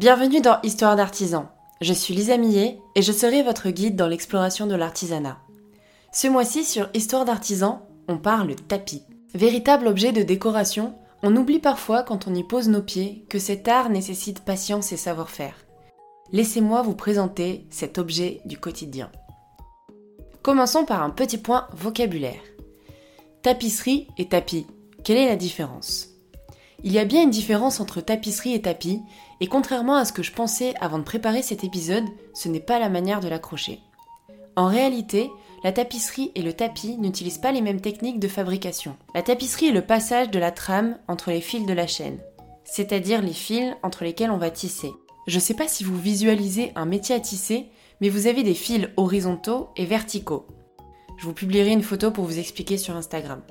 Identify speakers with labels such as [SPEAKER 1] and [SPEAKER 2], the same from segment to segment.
[SPEAKER 1] Bienvenue dans Histoire d'artisan. Je suis Lisa Millet et je serai votre guide dans l'exploration de l'artisanat. Ce mois-ci sur Histoire d'artisan, on parle tapis. Véritable objet de décoration, on oublie parfois quand on y pose nos pieds que cet art nécessite patience et savoir-faire. Laissez-moi vous présenter cet objet du quotidien. Commençons par un petit point vocabulaire. Tapisserie et tapis, quelle est la différence? Il y a bien une différence entre tapisserie et tapis, et contrairement à ce que je pensais avant de préparer cet épisode, ce n'est pas la manière de l'accrocher. En réalité, la tapisserie et le tapis n'utilisent pas les mêmes techniques de fabrication. La tapisserie est le passage de la trame entre les fils de la chaîne, c'est-à-dire les fils entre lesquels on va tisser. Je ne sais pas si vous visualisez un métier à tisser, mais vous avez des fils horizontaux et verticaux. Je vous publierai une photo pour vous expliquer sur Instagram.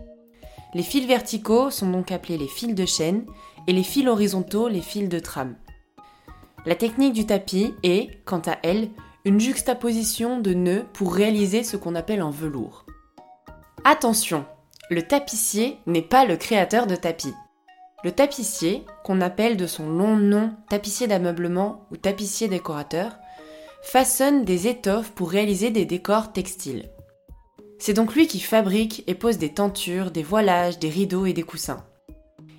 [SPEAKER 1] Les fils verticaux sont donc appelés les fils de chaîne et les fils horizontaux les fils de trame. La technique du tapis est, quant à elle, une juxtaposition de nœuds pour réaliser ce qu'on appelle un velours. Attention, le tapissier n'est pas le créateur de tapis. Le tapissier, qu'on appelle de son long nom tapissier d'ameublement ou tapissier décorateur, façonne des étoffes pour réaliser des décors textiles. C'est donc lui qui fabrique et pose des tentures, des voilages, des rideaux et des coussins.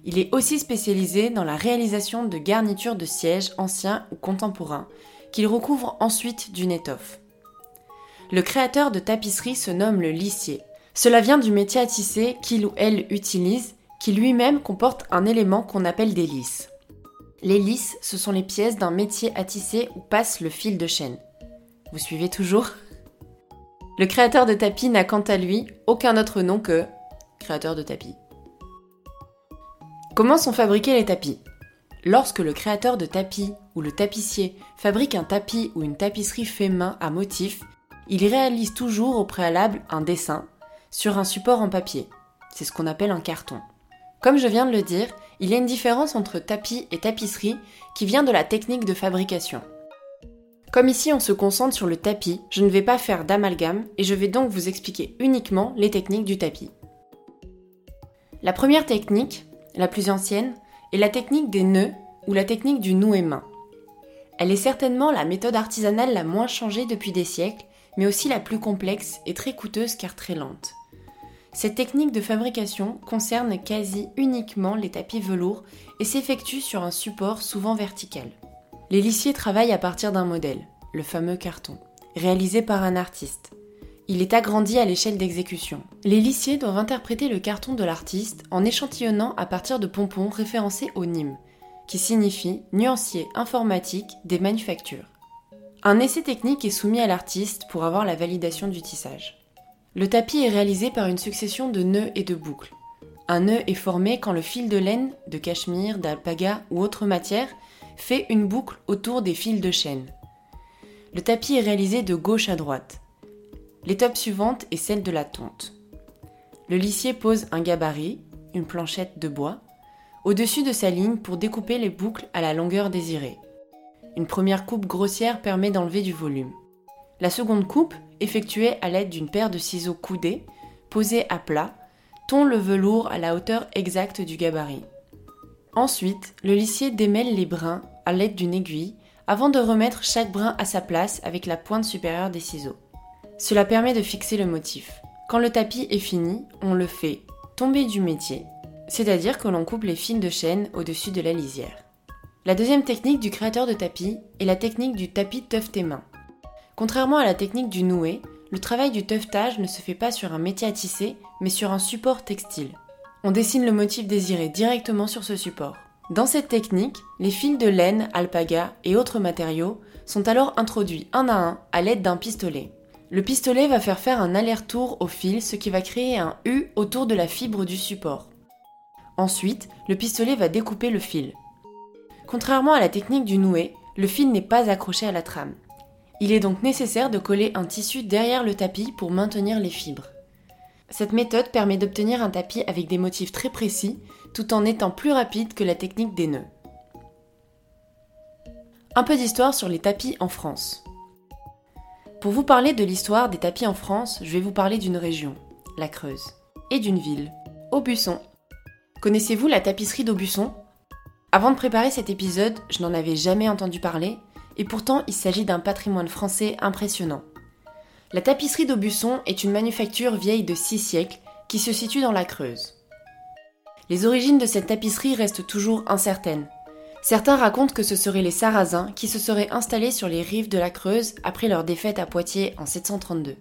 [SPEAKER 1] Il est aussi spécialisé dans la réalisation de garnitures de sièges anciens ou contemporains, qu'il recouvre ensuite d'une étoffe. Le créateur de tapisserie se nomme le lissier. Cela vient du métier à tisser qu'il ou elle utilise, qui lui-même comporte un élément qu'on appelle des lisses. Les lisses, ce sont les pièces d'un métier à tisser où passe le fil de chaîne. Vous suivez toujours? Le créateur de tapis n'a quant à lui aucun autre nom que créateur de tapis. Comment sont fabriqués les tapis? Lorsque le créateur de tapis ou le tapissier fabrique un tapis ou une tapisserie fait main à motif, il réalise toujours au préalable un dessin sur un support en papier. C'est ce qu'on appelle un carton. Comme je viens de le dire, il y a une différence entre tapis et tapisserie qui vient de la technique de fabrication. Comme ici on se concentre sur le tapis, je ne vais pas faire d'amalgame et je vais donc vous expliquer uniquement les techniques du tapis. La première technique, la plus ancienne, est la technique des nœuds ou la technique du noué main. Elle est certainement la méthode artisanale la moins changée depuis des siècles, mais aussi la plus complexe et très coûteuse car très lente. Cette technique de fabrication concerne quasi uniquement les tapis velours et s'effectue sur un support souvent vertical. Les lissiers travaillent à partir d'un modèle, le fameux carton, réalisé par un artiste. Il est agrandi à l'échelle d'exécution. Les lissiers doivent interpréter le carton de l'artiste en échantillonnant à partir de pompons référencés au NIM, qui signifie nuancier informatique des manufactures. Un essai technique est soumis à l'artiste pour avoir la validation du tissage. Le tapis est réalisé par une succession de nœuds et de boucles. Un nœud est formé quand le fil de laine, de cachemire, d'alpaga ou autre matière fait une boucle autour des fils de chaîne. Le tapis est réalisé de gauche à droite. L'étape suivante est celle de la tonte. Le lissier pose un gabarit, une planchette de bois, au-dessus de sa ligne pour découper les boucles à la longueur désirée. Une première coupe grossière permet d'enlever du volume. La seconde coupe, effectuée à l'aide d'une paire de ciseaux coudés, posés à plat, tond le velours à la hauteur exacte du gabarit. Ensuite, le lissier démêle les brins à l'aide d'une aiguille avant de remettre chaque brin à sa place avec la pointe supérieure des ciseaux. Cela permet de fixer le motif. Quand le tapis est fini, on le fait tomber du métier, c'est-à-dire que l'on coupe les fils de chaîne au-dessus de la lisière. La deuxième technique du créateur de tapis est la technique du tapis teuveté main. Contrairement à la technique du noué, le travail du teuvetage ne se fait pas sur un métier à tisser, mais sur un support textile. On dessine le motif désiré directement sur ce support. Dans cette technique, les fils de laine, alpaga et autres matériaux sont alors introduits un à un à l'aide d'un pistolet. Le pistolet va faire faire un aller-retour au fil, ce qui va créer un U autour de la fibre du support. Ensuite, le pistolet va découper le fil. Contrairement à la technique du noué, le fil n'est pas accroché à la trame. Il est donc nécessaire de coller un tissu derrière le tapis pour maintenir les fibres. Cette méthode permet d'obtenir un tapis avec des motifs très précis, tout en étant plus rapide que la technique des nœuds. Un peu d'histoire sur les tapis en France. Pour vous parler de l'histoire des tapis en France, je vais vous parler d'une région, la Creuse, et d'une ville, Aubusson. Connaissez-vous la tapisserie d'Aubusson? Avant de préparer cet épisode, je n'en avais jamais entendu parler, et pourtant il s'agit d'un patrimoine français impressionnant. La tapisserie d'Aubusson est une manufacture vieille de six siècles qui se situe dans la Creuse. Les origines de cette tapisserie restent toujours incertaines. Certains racontent que ce seraient les Sarrasins qui se seraient installés sur les rives de la Creuse après leur défaite à Poitiers en 732.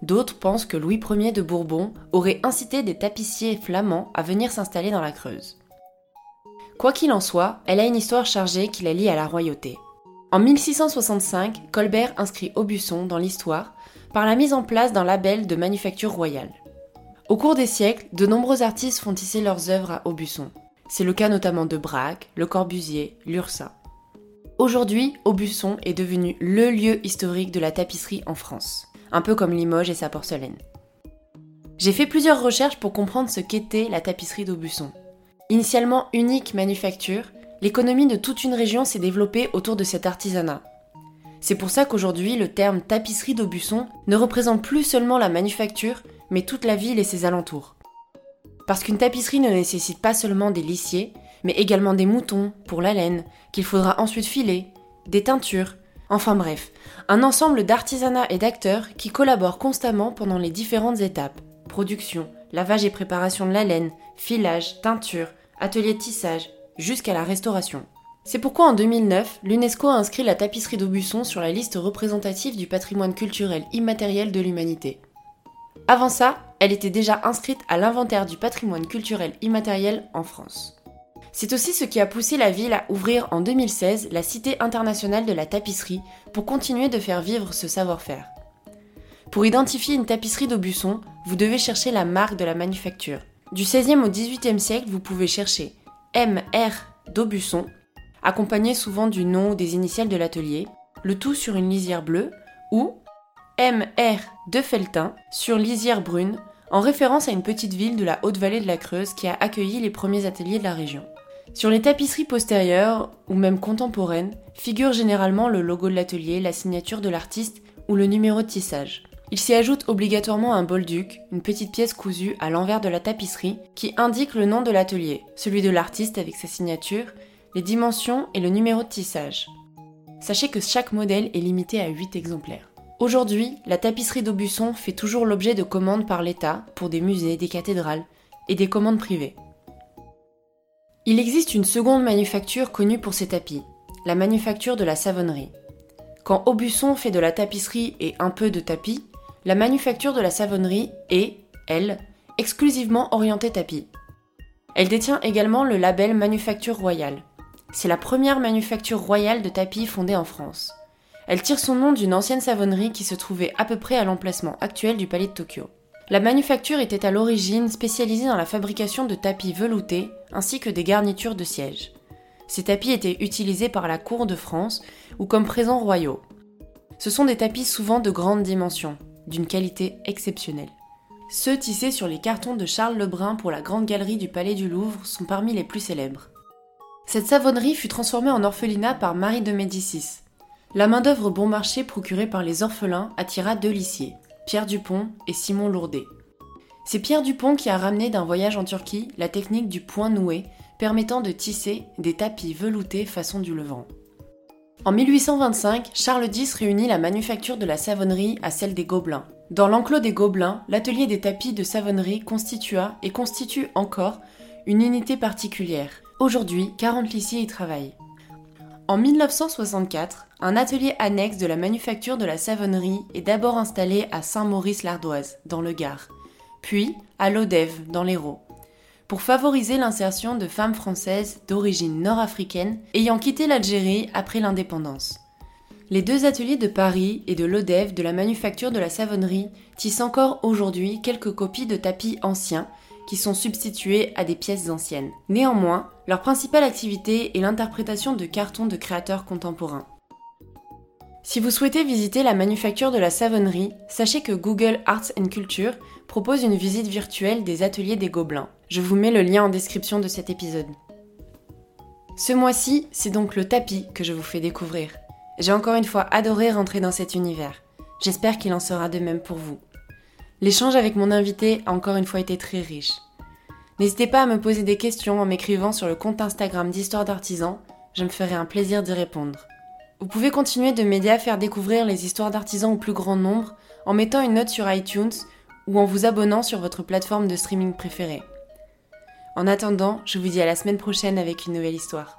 [SPEAKER 1] D'autres pensent que Louis Ier de Bourbon aurait incité des tapissiers flamands à venir s'installer dans la Creuse. Quoi qu'il en soit, elle a une histoire chargée qui la lie à la royauté. En 1665, Colbert inscrit Aubusson dans l'histoire par la mise en place d'un label de manufacture royale. Au cours des siècles, de nombreux artistes font tisser leurs œuvres à Aubusson. C'est le cas notamment de Braque, Le Corbusier, Lursa. Aujourd'hui, Aubusson est devenu le lieu historique de la tapisserie en France, un peu comme Limoges et sa porcelaine. J'ai fait plusieurs recherches pour comprendre ce qu'était la tapisserie d'Aubusson. Initialement unique manufacture, l'économie de toute une région s'est développée autour de cet artisanat. C'est pour ça qu'aujourd'hui, le terme tapisserie d'Aubusson ne représente plus seulement la manufacture, mais toute la ville et ses alentours. Parce qu'une tapisserie ne nécessite pas seulement des lissiers, mais également des moutons pour la laine, qu'il faudra ensuite filer, des teintures, enfin bref, un ensemble d'artisanats et d'acteurs qui collaborent constamment pendant les différentes étapes production, lavage et préparation de la laine, filage, teinture, atelier de tissage, jusqu'à la restauration. C'est pourquoi en 2009, l'UNESCO a inscrit la tapisserie d'Aubusson sur la liste représentative du patrimoine culturel immatériel de l'humanité. Avant ça, elle était déjà inscrite à l'inventaire du patrimoine culturel immatériel en France. C'est aussi ce qui a poussé la ville à ouvrir en 2016 la Cité internationale de la tapisserie pour continuer de faire vivre ce savoir-faire. Pour identifier une tapisserie d'Aubusson, vous devez chercher la marque de la manufacture. Du 16e au 18e siècle, vous pouvez chercher MR d'Aubusson accompagné souvent du nom ou des initiales de l'atelier, le tout sur une lisière bleue, ou MR de Feltin sur lisière brune, en référence à une petite ville de la haute vallée de la Creuse qui a accueilli les premiers ateliers de la région. Sur les tapisseries postérieures, ou même contemporaines, figure généralement le logo de l'atelier, la signature de l'artiste ou le numéro de tissage. Il s'y ajoute obligatoirement un bolduc, une petite pièce cousue à l'envers de la tapisserie, qui indique le nom de l'atelier, celui de l'artiste avec sa signature, les dimensions et le numéro de tissage. Sachez que chaque modèle est limité à 8 exemplaires. Aujourd'hui, la tapisserie d'Aubusson fait toujours l'objet de commandes par l'État pour des musées, des cathédrales et des commandes privées. Il existe une seconde manufacture connue pour ses tapis, la manufacture de la savonnerie. Quand Aubusson fait de la tapisserie et un peu de tapis, la manufacture de la savonnerie est, elle, exclusivement orientée tapis. Elle détient également le label Manufacture Royale. C'est la première manufacture royale de tapis fondée en France. Elle tire son nom d'une ancienne savonnerie qui se trouvait à peu près à l'emplacement actuel du palais de Tokyo. La manufacture était à l'origine spécialisée dans la fabrication de tapis veloutés ainsi que des garnitures de sièges. Ces tapis étaient utilisés par la cour de France ou comme présents royaux. Ce sont des tapis souvent de grande dimension, d'une qualité exceptionnelle. Ceux tissés sur les cartons de Charles Lebrun pour la Grande Galerie du Palais du Louvre sont parmi les plus célèbres. Cette savonnerie fut transformée en orphelinat par Marie de Médicis. La main-d'œuvre bon marché procurée par les orphelins attira deux lissiers, Pierre Dupont et Simon Lourdet. C'est Pierre Dupont qui a ramené d'un voyage en Turquie la technique du point noué, permettant de tisser des tapis veloutés façon du Levant. En 1825, Charles X réunit la manufacture de la savonnerie à celle des Gobelins. Dans l'enclos des Gobelins, l'atelier des tapis de savonnerie constitua et constitue encore une unité particulière, Aujourd'hui, 40 lissiers y travaillent. En 1964, un atelier annexe de la manufacture de la savonnerie est d'abord installé à Saint-Maurice-l'Ardoise, dans le Gard, puis à Lodève, dans l'Hérault, pour favoriser l'insertion de femmes françaises d'origine nord-africaine ayant quitté l'Algérie après l'indépendance. Les deux ateliers de Paris et de Lodève de la manufacture de la savonnerie tissent encore aujourd'hui quelques copies de tapis anciens qui sont substitués à des pièces anciennes. Néanmoins, leur principale activité est l'interprétation de cartons de créateurs contemporains. Si vous souhaitez visiter la manufacture de la savonnerie, sachez que Google Arts Culture propose une visite virtuelle des ateliers des Gobelins. Je vous mets le lien en description de cet épisode. Ce mois-ci, c'est donc le tapis que je vous fais découvrir. J'ai encore une fois adoré rentrer dans cet univers. J'espère qu'il en sera de même pour vous. L'échange avec mon invité a encore une fois été très riche. N'hésitez pas à me poser des questions en m'écrivant sur le compte Instagram d'Histoire d'artisans, je me ferai un plaisir d'y répondre. Vous pouvez continuer de m'aider à faire découvrir les histoires d'artisans au plus grand nombre en mettant une note sur iTunes ou en vous abonnant sur votre plateforme de streaming préférée. En attendant, je vous dis à la semaine prochaine avec une nouvelle histoire.